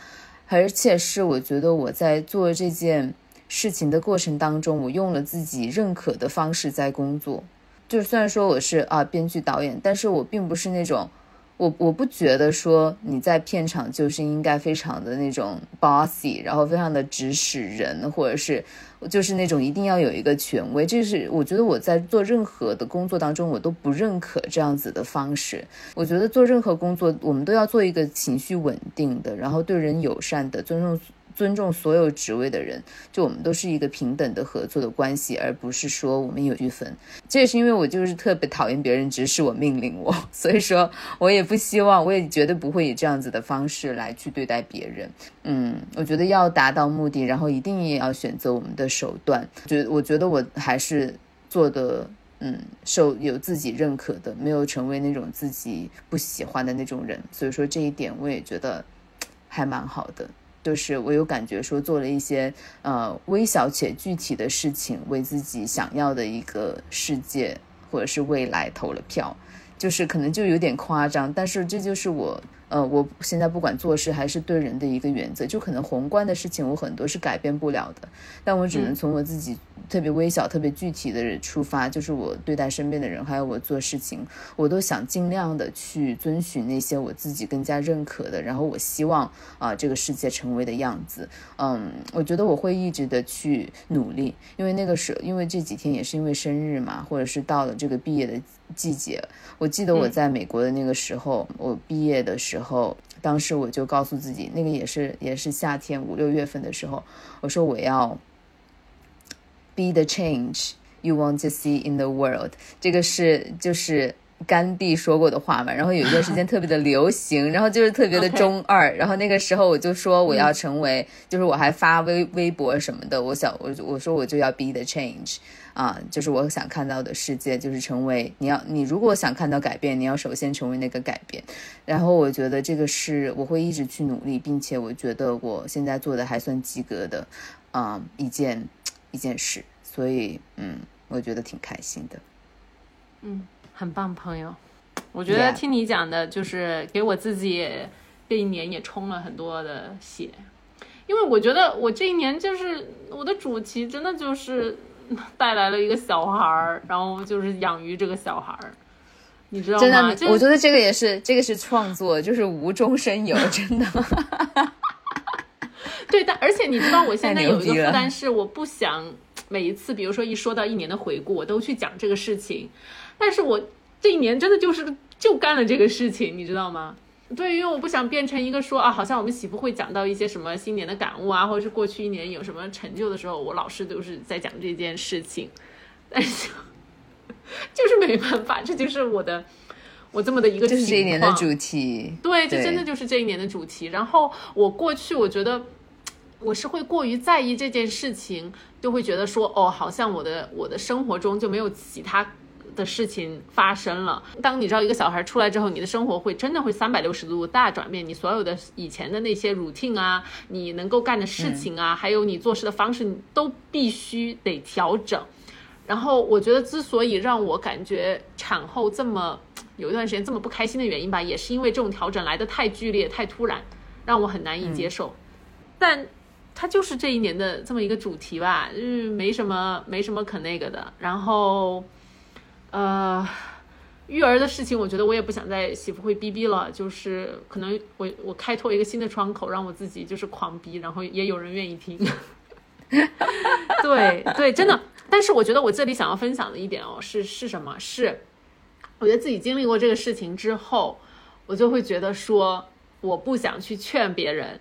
而且是我觉得我在做这件事情的过程当中，我用了自己认可的方式在工作。就虽然说我是啊编剧导演，但是我并不是那种。我我不觉得说你在片场就是应该非常的那种 bossy，然后非常的指使人，或者是就是那种一定要有一个权威。这是我觉得我在做任何的工作当中，我都不认可这样子的方式。我觉得做任何工作，我们都要做一个情绪稳定的，然后对人友善的，尊重。尊重所有职位的人，就我们都是一个平等的合作的关系，而不是说我们有区分。这也是因为我就是特别讨厌别人指使我、命令我，所以说我也不希望，我也绝对不会以这样子的方式来去对待别人。嗯，我觉得要达到目的，然后一定也要选择我们的手段。觉我觉得我还是做的，嗯，受有自己认可的，没有成为那种自己不喜欢的那种人。所以说这一点我也觉得还蛮好的。就是我有感觉说做了一些呃微小且具体的事情，为自己想要的一个世界或者是未来投了票，就是可能就有点夸张，但是这就是我。呃，我现在不管做事还是对人的一个原则，就可能宏观的事情我很多是改变不了的，但我只能从我自己特别微小、特别具体的出发，就是我对待身边的人，还有我做事情，我都想尽量的去遵循那些我自己更加认可的，然后我希望啊这个世界成为的样子。嗯，我觉得我会一直的去努力，因为那个时候，因为这几天也是因为生日嘛，或者是到了这个毕业的季节，我记得我在美国的那个时候，我毕业的时候。当时我就告诉自己，那个也是也是夏天五六月份的时候，我说我要 be the change you want to see in the world。这个是就是甘地说过的话嘛。然后有一段时间特别的流行，然后就是特别的中二。然后那个时候我就说我要成为，就是我还发微微博什么的。我想我我说我就要 be the change。啊，就是我想看到的世界，就是成为你要你如果想看到改变，你要首先成为那个改变。然后我觉得这个是我会一直去努力，并且我觉得我现在做的还算及格的，啊，一件一件事。所以，嗯，我觉得挺开心的。嗯，很棒，朋友。我觉得听你讲的，就是给我自己这一年也充了很多的血，因为我觉得我这一年就是我的主题，真的就是。带来了一个小孩儿，然后就是养育这个小孩儿，你知道吗？真的，我觉得这个也是，这个是创作，就是无中生有，真的。对，但而且你知道，我现在有一个负担是，我不想每一次，比如说一说到一年的回顾，我都去讲这个事情，但是我这一年真的就是就干了这个事情，你知道吗？对，因为我不想变成一个说啊，好像我们媳妇会讲到一些什么新年的感悟啊，或者是过去一年有什么成就的时候，我老是都是在讲这件事情，但是就是没办法，这就是我的我这么的一个就是这一年的主题，对，这真的就是这一年的主题。然后我过去我觉得我是会过于在意这件事情，就会觉得说哦，好像我的我的生活中就没有其他。的事情发生了。当你知道一个小孩出来之后，你的生活会真的会三百六十度大转变。你所有的以前的那些 routine 啊，你能够干的事情啊，还有你做事的方式，你都必须得调整。然后我觉得，之所以让我感觉产后这么有一段时间这么不开心的原因吧，也是因为这种调整来的太剧烈、太突然，让我很难以接受。但它就是这一年的这么一个主题吧，就是没什么没什么可那个的。然后。呃，育儿的事情，我觉得我也不想在喜福会逼逼了，就是可能我我开拓一个新的窗口，让我自己就是狂逼，然后也有人愿意听。对对，真的。但是我觉得我这里想要分享的一点哦，是是什么？是我觉得自己经历过这个事情之后，我就会觉得说，我不想去劝别人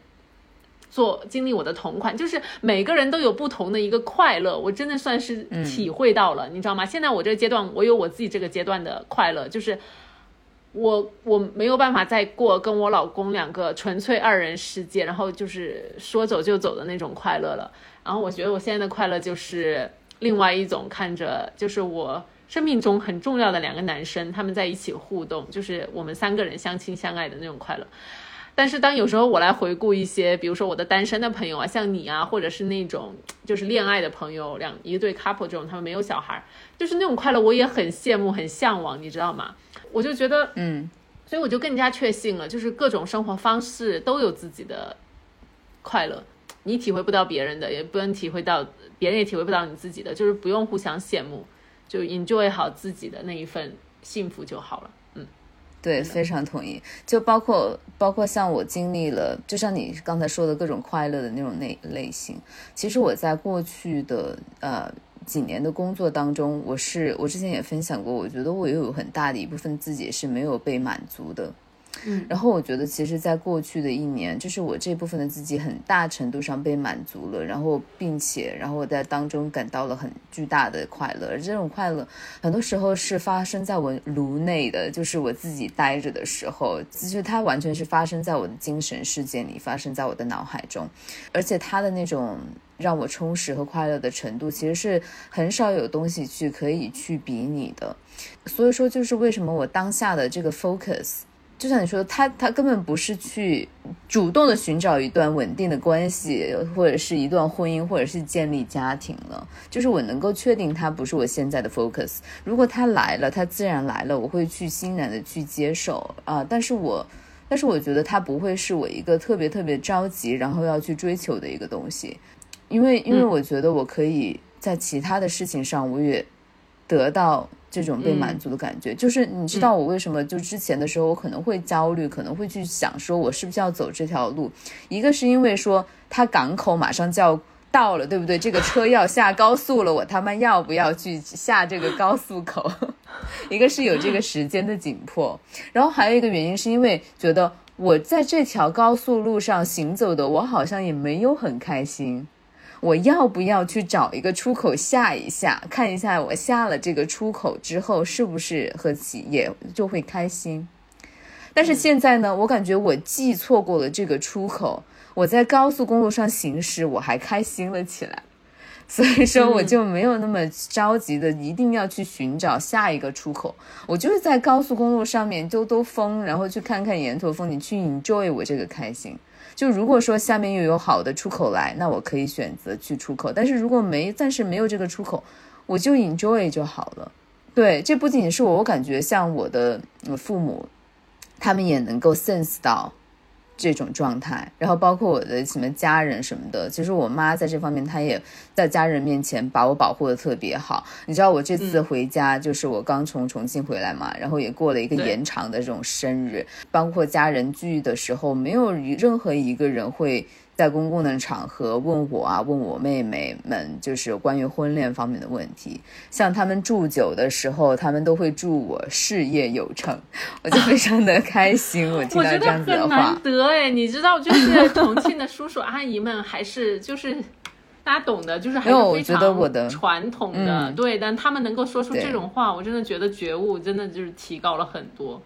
做经历我的同款，就是每个人都有不同的一个快乐，我真的算是体会到了，你知道吗？现在我这个阶段，我有我自己这个阶段的快乐，就是我我没有办法再过跟我老公两个纯粹二人世界，然后就是说走就走的那种快乐了。然后我觉得我现在的快乐就是另外一种，看着就是我生命中很重要的两个男生，他们在一起互动，就是我们三个人相亲相爱的那种快乐。但是当有时候我来回顾一些，比如说我的单身的朋友啊，像你啊，或者是那种就是恋爱的朋友，两一对 couple 这种，他们没有小孩，就是那种快乐，我也很羡慕，很向往，你知道吗？我就觉得，嗯，所以我就更加确信了，就是各种生活方式都有自己的快乐，你体会不到别人的，也不能体会到别人也体会不到你自己的，就是不用互相羡慕，就 enjoy 好自己的那一份幸福就好了。对，非常同意。就包括包括像我经历了，就像你刚才说的各种快乐的那种类类型。其实我在过去的呃几年的工作当中，我是我之前也分享过，我觉得我又有很大的一部分自己是没有被满足的。嗯，然后我觉得，其实，在过去的一年，就是我这部分的自己很大程度上被满足了，然后，并且，然后我在当中感到了很巨大的快乐。这种快乐，很多时候是发生在我颅内的，就是我自己待着的时候，其实它完全是发生在我的精神世界里，发生在我的脑海中，而且它的那种让我充实和快乐的程度，其实是很少有东西去可以去比拟的。所以说，就是为什么我当下的这个 focus。就像你说的，他他根本不是去主动的寻找一段稳定的关系，或者是一段婚姻，或者是建立家庭了。就是我能够确定他不是我现在的 focus。如果他来了，他自然来了，我会去欣然的去接受啊。但是我，但是我觉得他不会是我一个特别特别着急，然后要去追求的一个东西，因为因为我觉得我可以在其他的事情上，我也得到。这种被满足的感觉，就是你知道我为什么就之前的时候我可能会焦虑，可能会去想说我是不是要走这条路。一个是因为说它港口马上就要到了，对不对？这个车要下高速了，我他妈要不要去下这个高速口？一个是有这个时间的紧迫，然后还有一个原因是因为觉得我在这条高速路上行走的，我好像也没有很开心。我要不要去找一个出口下一下，看一下我下了这个出口之后是不是和企业就会开心？但是现在呢，我感觉我既错过了这个出口，我在高速公路上行驶我还开心了起来，所以说我就没有那么着急的一定要去寻找下一个出口，我就是在高速公路上面兜兜风，然后去看看沿途风景，去 enjoy 我这个开心。就如果说下面又有好的出口来，那我可以选择去出口。但是如果没暂时没有这个出口，我就 enjoy 就好了。对，这不仅是我，我感觉像我的父母，他们也能够 sense 到。这种状态，然后包括我的什么家人什么的，其实我妈在这方面，她也在家人面前把我保护的特别好。你知道我这次回家，就是我刚从重庆回来嘛，然后也过了一个延长的这种生日，包括家人聚的时候，没有任何一个人会。在公共的场合问我啊，问我妹妹们，就是关于婚恋方面的问题。像他们祝酒的时候，他们都会祝我事业有成，我就非常的开心。我听到这样子的话，很难得哎，你知道，就是重庆的叔叔阿姨们，还是就是大家懂的，就是还是非常传统的。对，但他们能够说出这种话，我真的觉得觉悟真的就是提高了很多。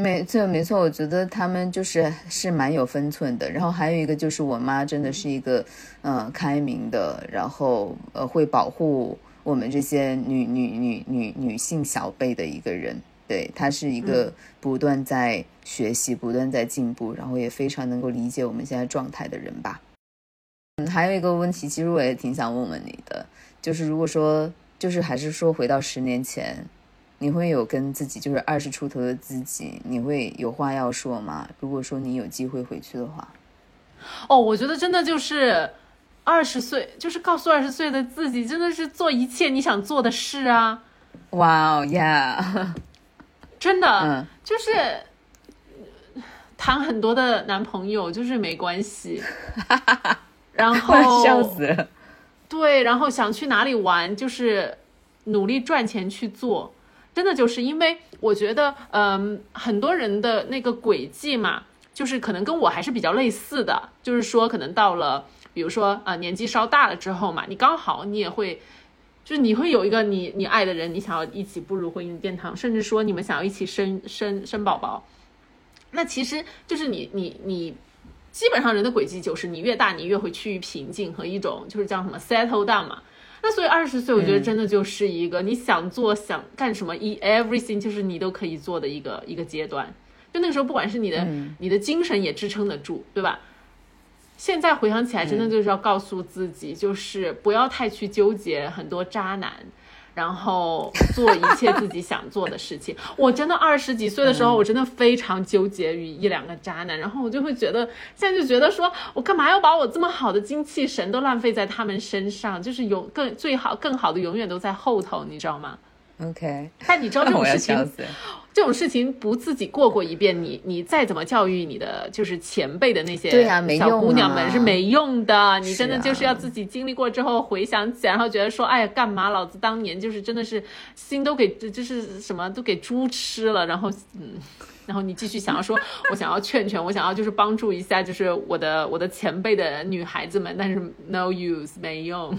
没错，没错，我觉得他们就是是蛮有分寸的。然后还有一个就是我妈真的是一个，嗯，开明的，然后呃会保护我们这些女女女女女性小辈的一个人。对，她是一个不断在学习、不断在进步，然后也非常能够理解我们现在状态的人吧。嗯，还有一个问题，其实我也挺想问问你的，就是如果说，就是还是说回到十年前。你会有跟自己就是二十出头的自己，你会有话要说吗？如果说你有机会回去的话，哦，我觉得真的就是二十岁，就是告诉二十岁的自己，真的是做一切你想做的事啊！哇哦，Yeah，真的，嗯，就是谈很多的男朋友，就是没关系，然后 笑死了。对，然后想去哪里玩，就是努力赚钱去做，真的就是因为我觉得，嗯，很多人的那个轨迹嘛，就是可能跟我还是比较类似的，就是说可能到了，比如说啊年纪稍大了之后嘛，你刚好你也会，就是你会有一个你你爱的人，你想要一起步入婚姻殿堂，甚至说你们想要一起生生生宝宝，那其实就是你你你。基本上人的轨迹就是你越大，你越会趋于平静和一种就是叫什么 settle down 嘛。那所以二十岁，我觉得真的就是一个你想做想干什么一 everything 就是你都可以做的一个一个阶段。就那个时候，不管是你的你的精神也支撑得住，对吧？现在回想起来，真的就是要告诉自己，就是不要太去纠结很多渣男。然后做一切自己想做的事情。我真的二十几岁的时候，我真的非常纠结于一两个渣男，然后我就会觉得，现在就觉得说，我干嘛要把我这么好的精气神都浪费在他们身上？就是有更最好更好的永远都在后头，你知道吗？OK，但你知道这种 事情，这种事情不自己过过一遍，你你再怎么教育你的就是前辈的那些小姑娘们是没用的。你真的就是要自己经历过之后回想起来，然后觉得说，哎呀，干嘛老子当年就是真的是心都给就是什么都给猪吃了，然后嗯，然后你继续想要说，我想要劝劝，我想要就是帮助一下，就是我的我的前辈的女孩子们，但是 no use 没用。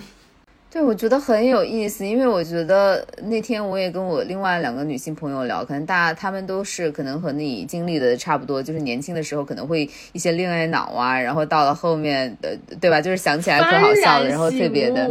对，我觉得很有意思，因为我觉得那天我也跟我另外两个女性朋友聊，可能大家她们都是可能和你经历的差不多，就是年轻的时候可能会一些恋爱脑啊，然后到了后面呃，对吧？就是想起来可好笑了，然后特别的，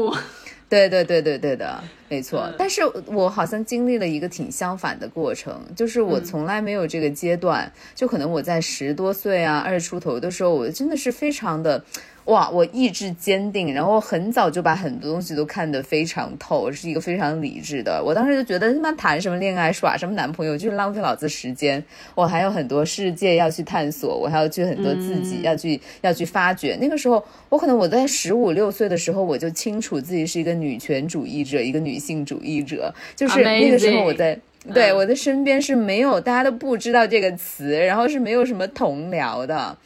对对对对对的，没错。但是我好像经历了一个挺相反的过程，就是我从来没有这个阶段，就可能我在十多岁啊，二十出头的时候，我真的是非常的。哇，我意志坚定，然后很早就把很多东西都看得非常透，是一个非常理智的。我当时就觉得他妈谈什么恋爱，耍什么男朋友，就是浪费老子时间。我还有很多世界要去探索，我还要去很多自己要去要去发掘。那个时候，我可能我在十五六岁的时候，我就清楚自己是一个女权主义者，一个女性主义者。就是那个时候我在对我的身边是没有大家都不知道这个词，然后是没有什么同僚的。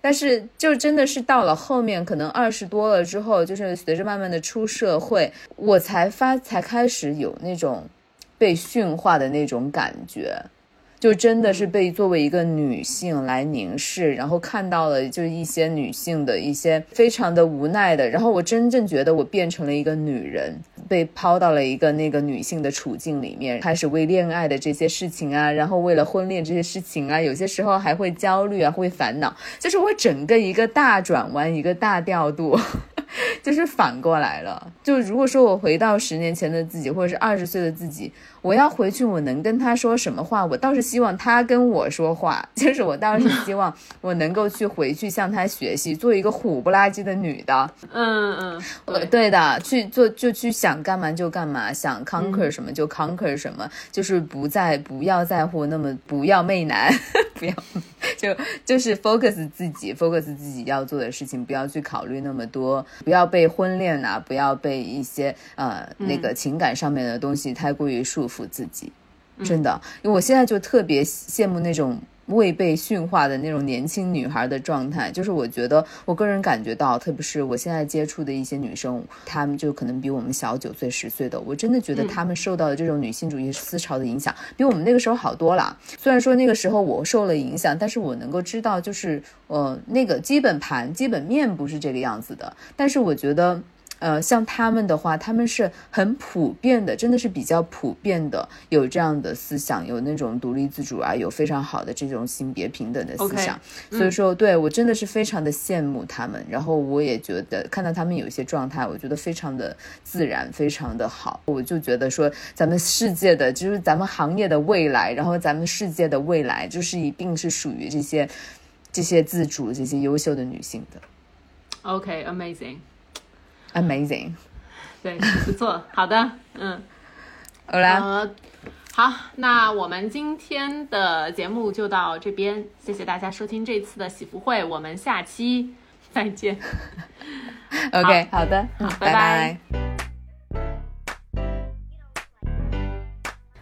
但是，就真的是到了后面，可能二十多了之后，就是随着慢慢的出社会，我才发才开始有那种被驯化的那种感觉。就真的是被作为一个女性来凝视，然后看到了就是一些女性的一些非常的无奈的，然后我真正觉得我变成了一个女人，被抛到了一个那个女性的处境里面，开始为恋爱的这些事情啊，然后为了婚恋这些事情啊，有些时候还会焦虑啊，会烦恼，就是我整个一个大转弯，一个大调度。就是反过来了。就如果说我回到十年前的自己，或者是二十岁的自己，我要回去，我能跟他说什么话？我倒是希望他跟我说话。就是我倒是希望我能够去回去向他学习，做一个虎不拉几的女的。嗯嗯，对对的，去做就去想干嘛就干嘛，想 conquer 什么就 conquer 什么，就是不再不要在乎那么不要媚男，不要就就是 focus 自己，focus 自己要做的事情，不要去考虑那么多。不要被婚恋啊，不要被一些呃那个情感上面的东西太过于束缚自己，真的，因为我现在就特别羡慕那种。未被驯化的那种年轻女孩的状态，就是我觉得，我个人感觉到，特别是我现在接触的一些女生，她们就可能比我们小九岁、十岁的，我真的觉得她们受到的这种女性主义思潮的影响，比我们那个时候好多了。虽然说那个时候我受了影响，但是我能够知道，就是呃，那个基本盘、基本面不是这个样子的。但是我觉得。呃，像他们的话，他们是很普遍的，真的是比较普遍的，有这样的思想，有那种独立自主啊，有非常好的这种性别平等的思想。所以说，对我真的是非常的羡慕他们。然后我也觉得看到他们有一些状态，我觉得非常的自然，非常的好。我就觉得说，咱们世界的就是咱们行业的未来，然后咱们世界的未来，就是一定是属于这些这些自主、这些优秀的女性的。OK，amazing。Amazing，对，不错，好的，嗯，好啦，好，那我们今天的节目就到这边，谢谢大家收听这次的喜福会，我们下期再见。OK，好的，好，拜拜。